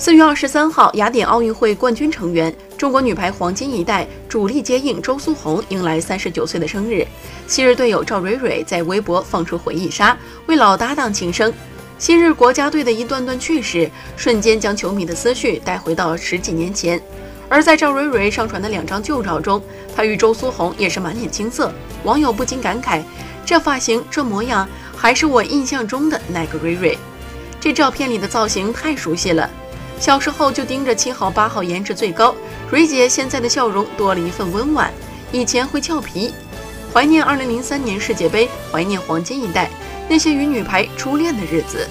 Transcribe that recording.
四月二十三号，雅典奥运会冠军成员、中国女排黄金一代主力接应周苏红迎来三十九岁的生日。昔日队友赵蕊蕊在微博放出回忆杀，为老搭档庆生。昔日国家队的一段段趣事，瞬间将球迷的思绪带回到十几年前。而在赵蕊蕊上传的两张旧照中，她与周苏红也是满脸青涩，网友不禁感慨：这发型，这模样，还是我印象中的那个蕊蕊。这照片里的造型太熟悉了。小时候就盯着七号八号颜值最高，蕊姐现在的笑容多了一份温婉。以前会俏皮，怀念二零零三年世界杯，怀念黄金一代那些与女排初恋的日子。